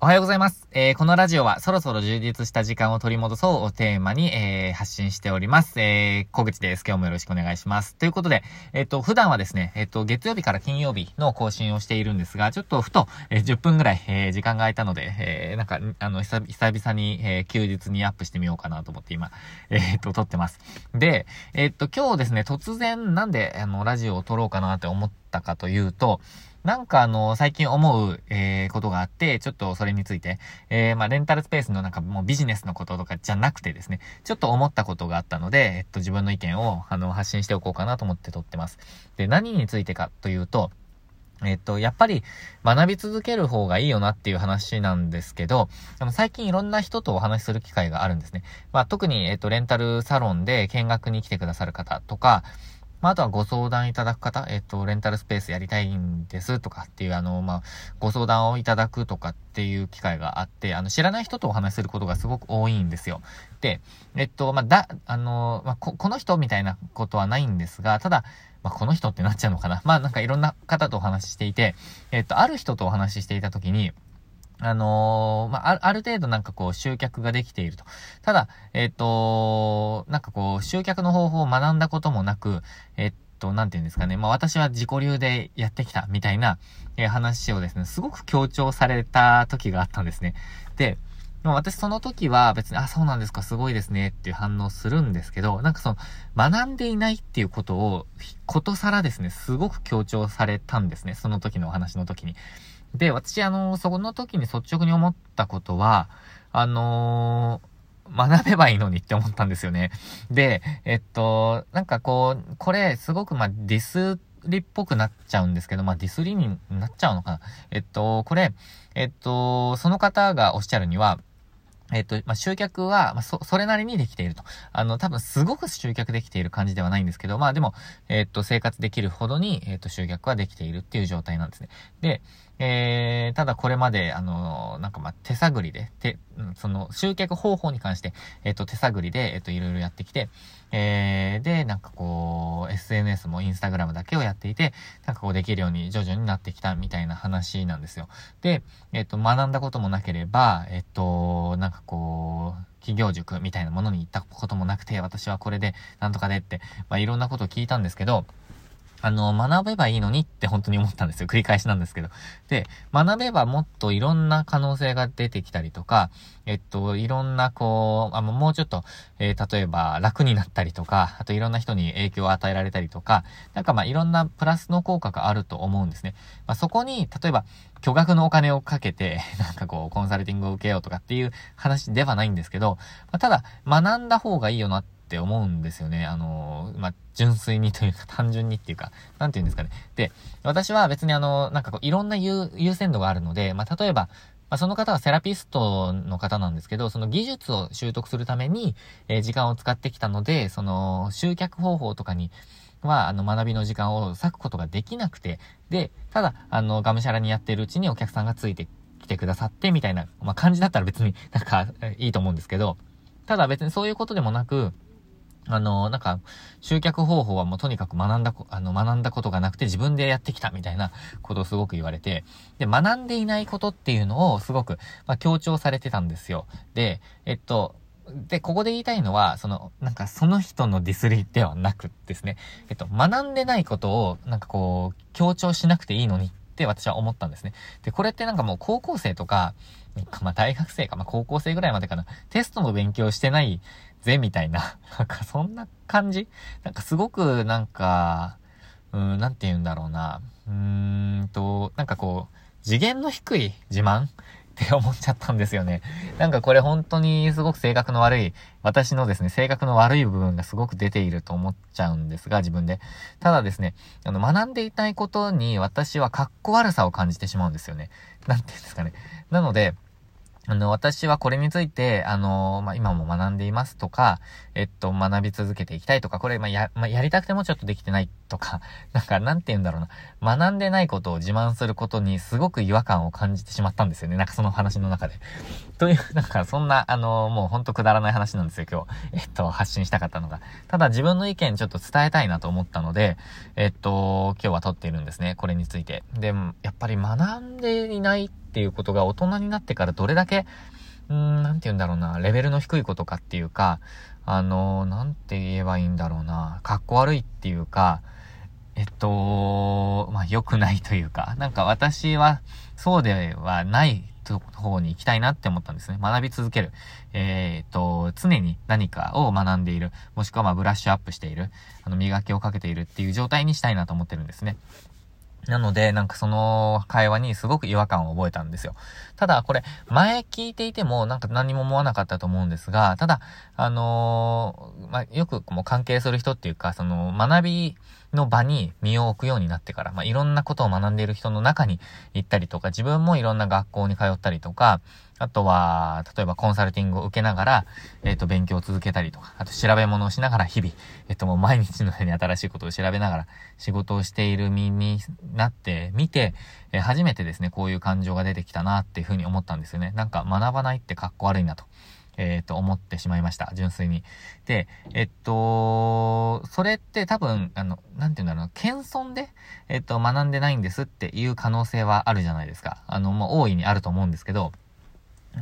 おはようございます。えー、このラジオはそろそろ充実した時間を取り戻そうをテーマに、えー、発信しております。えー、小口です。今日もよろしくお願いします。ということで、えっ、と、普段はですね、えっ、と、月曜日から金曜日の更新をしているんですが、ちょっとふと、え10分ぐらい、え時間が空いたので、えなんか、あの、久々に、え休日にアップしてみようかなと思って今、えっ、と、撮ってます。で、えっ、と、今日ですね、突然なんで、あの、ラジオを撮ろうかなって思ったかというと、なんかあの、最近思う、えー、ことがあって、ちょっとそれについて、えー、まあ、レンタルスペースのなんかもうビジネスのこととかじゃなくてですね、ちょっと思ったことがあったので、えっと、自分の意見を、あの、発信しておこうかなと思って撮ってます。で、何についてかというと、えっと、やっぱり学び続ける方がいいよなっていう話なんですけど、あの、最近いろんな人とお話しする機会があるんですね。まあ、特に、えっと、レンタルサロンで見学に来てくださる方とか、まあ、あとはご相談いただく方、えっと、レンタルスペースやりたいんですとかっていう、あの、まあ、ご相談をいただくとかっていう機会があって、あの、知らない人とお話しすることがすごく多いんですよ。で、えっと、まあ、だ、あの、まあ、こ、この人みたいなことはないんですが、ただ、まあ、この人ってなっちゃうのかな。まあ、なんかいろんな方とお話ししていて、えっと、ある人とお話ししていたときに、あのー、まあ、ある程度なんかこう集客ができていると。ただ、えっ、ー、と、なんかこう集客の方法を学んだこともなく、えっ、と、なんて言うんですかね。まあ、私は自己流でやってきたみたいな、え、話をですね、すごく強調された時があったんですね。で、まあ、私その時は別に、あ、そうなんですか、すごいですねっていう反応するんですけど、なんかその、学んでいないっていうことを、ことさらですね、すごく強調されたんですね。その時のお話の時に。で、私、あの、そこの時に率直に思ったことは、あのー、学べばいいのにって思ったんですよね。で、えっと、なんかこう、これ、すごくまあディスリっぽくなっちゃうんですけど、まあ、ディスリになっちゃうのかな。えっと、これ、えっと、その方がおっしゃるには、えっと、まあ、集客は、まあ、そ、それなりにできていると。あの、多分すごく集客できている感じではないんですけど、まあでも、えっと、生活できるほどに、えっと、集客はできているっていう状態なんですね。で、えー、ただこれまで、あの、なんかま、手探りで、手、その、集客方法に関して、えっと、手探りで、えっと、いろいろやってきて、えー、で、なんかこう、SNS もインスタグラムだけをやっていて、なんかこうできるように徐々になってきたみたいな話なんですよ。で、えっと、学んだこともなければ、えっと、なんかこう、企業塾みたいなものに行ったこともなくて、私はこれで、なんとかでって、まあ、いろんなことを聞いたんですけど、あの、学べばいいのにって本当に思ったんですよ。繰り返しなんですけど。で、学べばもっといろんな可能性が出てきたりとか、えっと、いろんなこう、あもうちょっと、えー、例えば楽になったりとか、あといろんな人に影響を与えられたりとか、なんかまあいろんなプラスの効果があると思うんですね。まあ、そこに、例えば、巨額のお金をかけて、なんかこう、コンサルティングを受けようとかっていう話ではないんですけど、まあ、ただ、学んだ方がいいよなってって思うんですよね。あの、まあ、純粋にというか、単純にっていうか、なんて言うんですかね。で、私は別にあの、なんかこう、いろんな優先度があるので、まあ、例えば、まあ、その方はセラピストの方なんですけど、その技術を習得するために、えー、時間を使ってきたので、その、集客方法とかに、は、あの、学びの時間を割くことができなくて、で、ただ、あの、がむしゃらにやってるうちにお客さんがついてきてくださって、みたいな、まあ、感じだったら別になんか、いいと思うんですけど、ただ別にそういうことでもなく、あの、なんか、集客方法はもうとにかく学んだ、あの、学んだことがなくて自分でやってきたみたいなことをすごく言われて、で、学んでいないことっていうのをすごく、まあ、強調されてたんですよ。で、えっと、で、ここで言いたいのは、その、なんかその人のディスりではなくですね、えっと、学んでないことを、なんかこう、強調しなくていいのにっって私は思ったんですね。で、これってなんかもう高校生とか、まあ大学生か、まあ高校生ぐらいまでかな、テストの勉強してないぜ、みたいな。なんかそんな感じ？なんかすごくなんか、うん、なんて言うんだろうな。うーんと、なんかこう、次元の低い自慢って思っちゃったんですよね。なんかこれ本当にすごく性格の悪い、私のですね、性格の悪い部分がすごく出ていると思っちゃうんですが、自分で。ただですね、あの、学んでいたいことに私は格好悪さを感じてしまうんですよね。なんて言うんですかね。なので、あの、私はこれについて、あの、まあ、今も学んでいますとか、えっと、学び続けていきたいとか、これ、まあ、や、まあ、やりたくてもちょっとできてないとか、なんか、なんて言うんだろうな。学んでないことを自慢することにすごく違和感を感じてしまったんですよね。なんかその話の中で。という、なんか、そんな、あの、もうほんとくだらない話なんですよ、今日。えっと、発信したかったのが。ただ自分の意見ちょっと伝えたいなと思ったので、えっと、今日は撮っているんですね。これについて。で、やっぱり学んでいないってっていうことが大人になってからどれだけ、うーん、なんて言うんだろうな、レベルの低いことかっていうか、あの、なんて言えばいいんだろうな、かっこ悪いっていうか、えっと、まあ、良くないというか、なんか私はそうではない方に行きたいなって思ったんですね。学び続ける。えー、っと、常に何かを学んでいる。もしくはまブラッシュアップしている。あの、磨きをかけているっていう状態にしたいなと思ってるんですね。なので、なんかその会話にすごく違和感を覚えたんですよ。ただ、これ、前聞いていても、なんか何も思わなかったと思うんですが、ただ、あのー、まあ、よくもう関係する人っていうか、その、学びの場に身を置くようになってから、まあ、いろんなことを学んでいる人の中に行ったりとか、自分もいろんな学校に通ったりとか、あとは、例えばコンサルティングを受けながら、えっ、ー、と、勉強を続けたりとか、あと調べ物をしながら日々、えっ、ー、と、もう毎日のように新しいことを調べながら仕事をしている身になってみて、えー、初めてですね、こういう感情が出てきたなっていうふうに思ったんですよね。なんか学ばないってかっこ悪いなと。えっ、と、思ってしまいました。純粋に。で、えっと、それって多分、あの、なんて言うんだろうな、謙遜で、えっと、学んでないんですっていう可能性はあるじゃないですか。あの、もう大いにあると思うんですけど、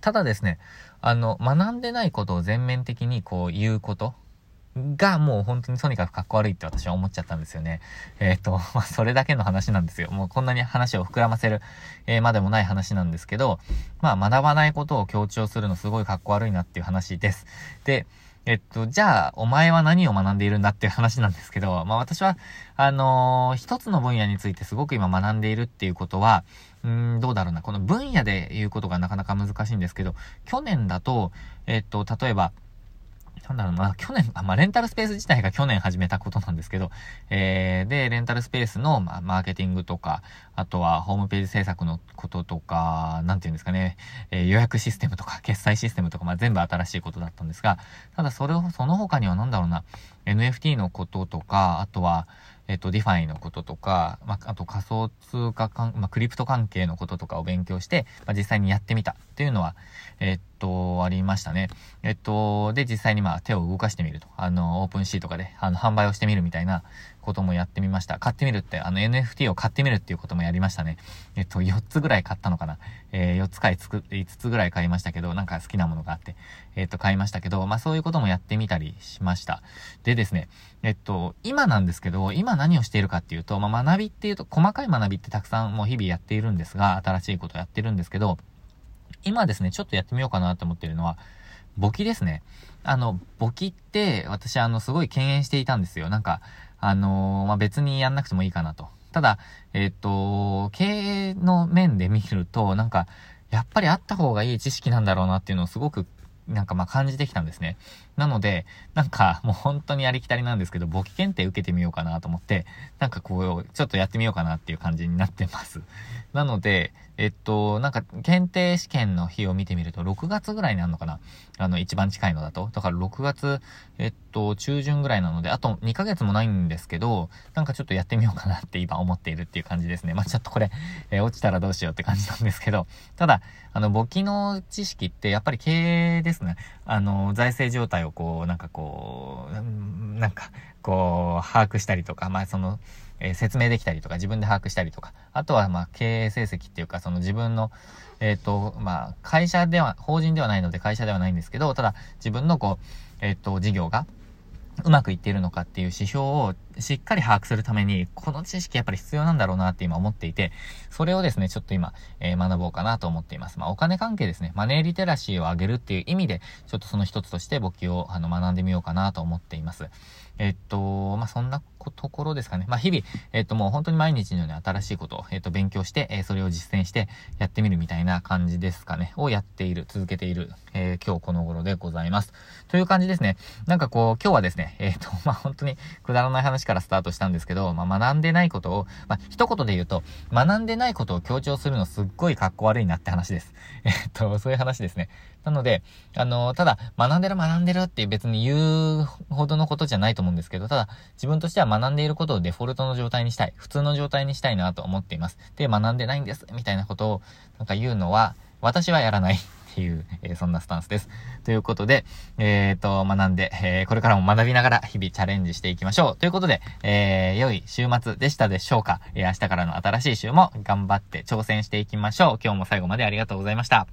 ただですね、あの、学んでないことを全面的にこう言うことがもう本当にとにかくかっこ悪いって私は思っちゃったんですよね。えっ、ー、と、まあ、それだけの話なんですよ。もうこんなに話を膨らませる、えー、までもない話なんですけど、まあ、学ばないことを強調するのすごいかっこ悪いなっていう話です。で、えっと、じゃあ、お前は何を学んでいるんだっていう話なんですけど、まあ私は、あのー、一つの分野についてすごく今学んでいるっていうことは、うん、どうだろうな。この分野で言うことがなかなか難しいんですけど、去年だと、えっと、例えば、なんだろうな、去年、あまあ、レンタルスペース自体が去年始めたことなんですけど、えー、で、レンタルスペースの、まあ、マーケティングとか、あとはホームページ制作のこととか、なんていうんですかね、えー、予約システムとか、決済システムとか、まあ、全部新しいことだったんですが、ただそれを、その他にはなんだろうな、NFT のこととか、あとは、えっと、 DeFi のこととか、まあ、あと仮想通貨関、まあ、クリプト関係のこととかを勉強して、まあ、実際にやってみたっていうのは、えっと、ありましたね。えっと、で、実際にまあ手を動かしてみると。あの、 OpenSea とかで、あの、販売をしてみるみたいなこともやってみました。買ってみるって、あの NFT を買ってみるっていうこともやりましたね。えっと、4つぐらい買ったのかな。えー、4つ買いつく、5つぐらい買いましたけど、なんか好きなものがあって、えっと、買いましたけど、まあそういうこともやってみたりしました。でですね、えっと、今なんですけど、今何をしているかっていうと、まあ学びっていうと、細かい学びってたくさんもう日々やっているんですが、新しいことやってるんですけど、今ですね、ちょっとやってみようかなと思ってるのは、簿記ですね。あの、簿記って、私、あの、すごい敬遠していたんですよ。なんか、あのー、まあ、別にやんなくてもいいかなと。ただ、えっ、と、経営の面で見ると、なんか、やっぱりあった方がいい知識なんだろうなっていうのをすごくなんかま感じてきたんですね。なので、なんかもう本当にありきたりなんですけど、簿記検定受けてみようかなと思って、なんかこう、ちょっとやってみようかなっていう感じになってます。なので、えっと、なんか検定試験の日を見てみると、6月ぐらいになるのかな？あの、一番近いのだと。だから6月、えっと、中旬ぐらいなので、あと2ヶ月もないんですけど、なんかちょっとやってみようかなって今思っているっていう感じですね。まあちょっとこれ、えー、落ちたらどうしようって感じなんですけど、ただ、あの、簿記の知識ってやっぱり経営ですね。あの、財政状態をこう、なんかこう、なんか、こう、把握したりとか、まあその、えー、説明できたりとか、自分で把握したりとか、あとは、まあ、経営成績っていうか、その自分の、えっ、ー、と、まあ、会社では、法人ではないので会社ではないんですけど、ただ、自分のこう、えっ、ー、と、事業が、うまくいっているのかっていう指標をしっかり把握するために、この知識やっぱり必要なんだろうなって今思っていて、それをですね、ちょっと今、えー、学ぼうかなと思っています。まあ、お金関係ですね、マネーリテラシーを上げるっていう意味で、ちょっとその一つとして簿記をあの学んでみようかなと思っています。えっと、まあ、そんなところですかね。まあ、日々、えっと、もう本当に毎日のように新しいことを、えっと、勉強して、えー、それを実践してやってみるみたいな感じですかね。をやっている、続けている、えー、今日この頃でございます。という感じですね。なんかこう、今日はですね、えっと、まあ、本当にくだらない話からスタートしたんですけど、まあ、学んでないことを、まあ、一言で言うと、学んでないことを強調するのすっごい格好悪いなって話です。えっと、そういう話ですね。なので、あの、ただ、学んでる学んでるって別に言うほどのことじゃないと思うんですけど、ただ、自分としては学んでいることをデフォルトの状態にしたい。普通の状態にしたいなと思っています。で、学んでないんです、みたいなことを、なんか言うのは、私はやらない。っていう、えー、そんなスタンスです。ということで、えっ、ー、と、学んで、えー、これからも学びながら日々チャレンジしていきましょう。ということで、えー、良い週末でしたでしょうかえー、明日からの新しい週も頑張って挑戦していきましょう。今日も最後までありがとうございました。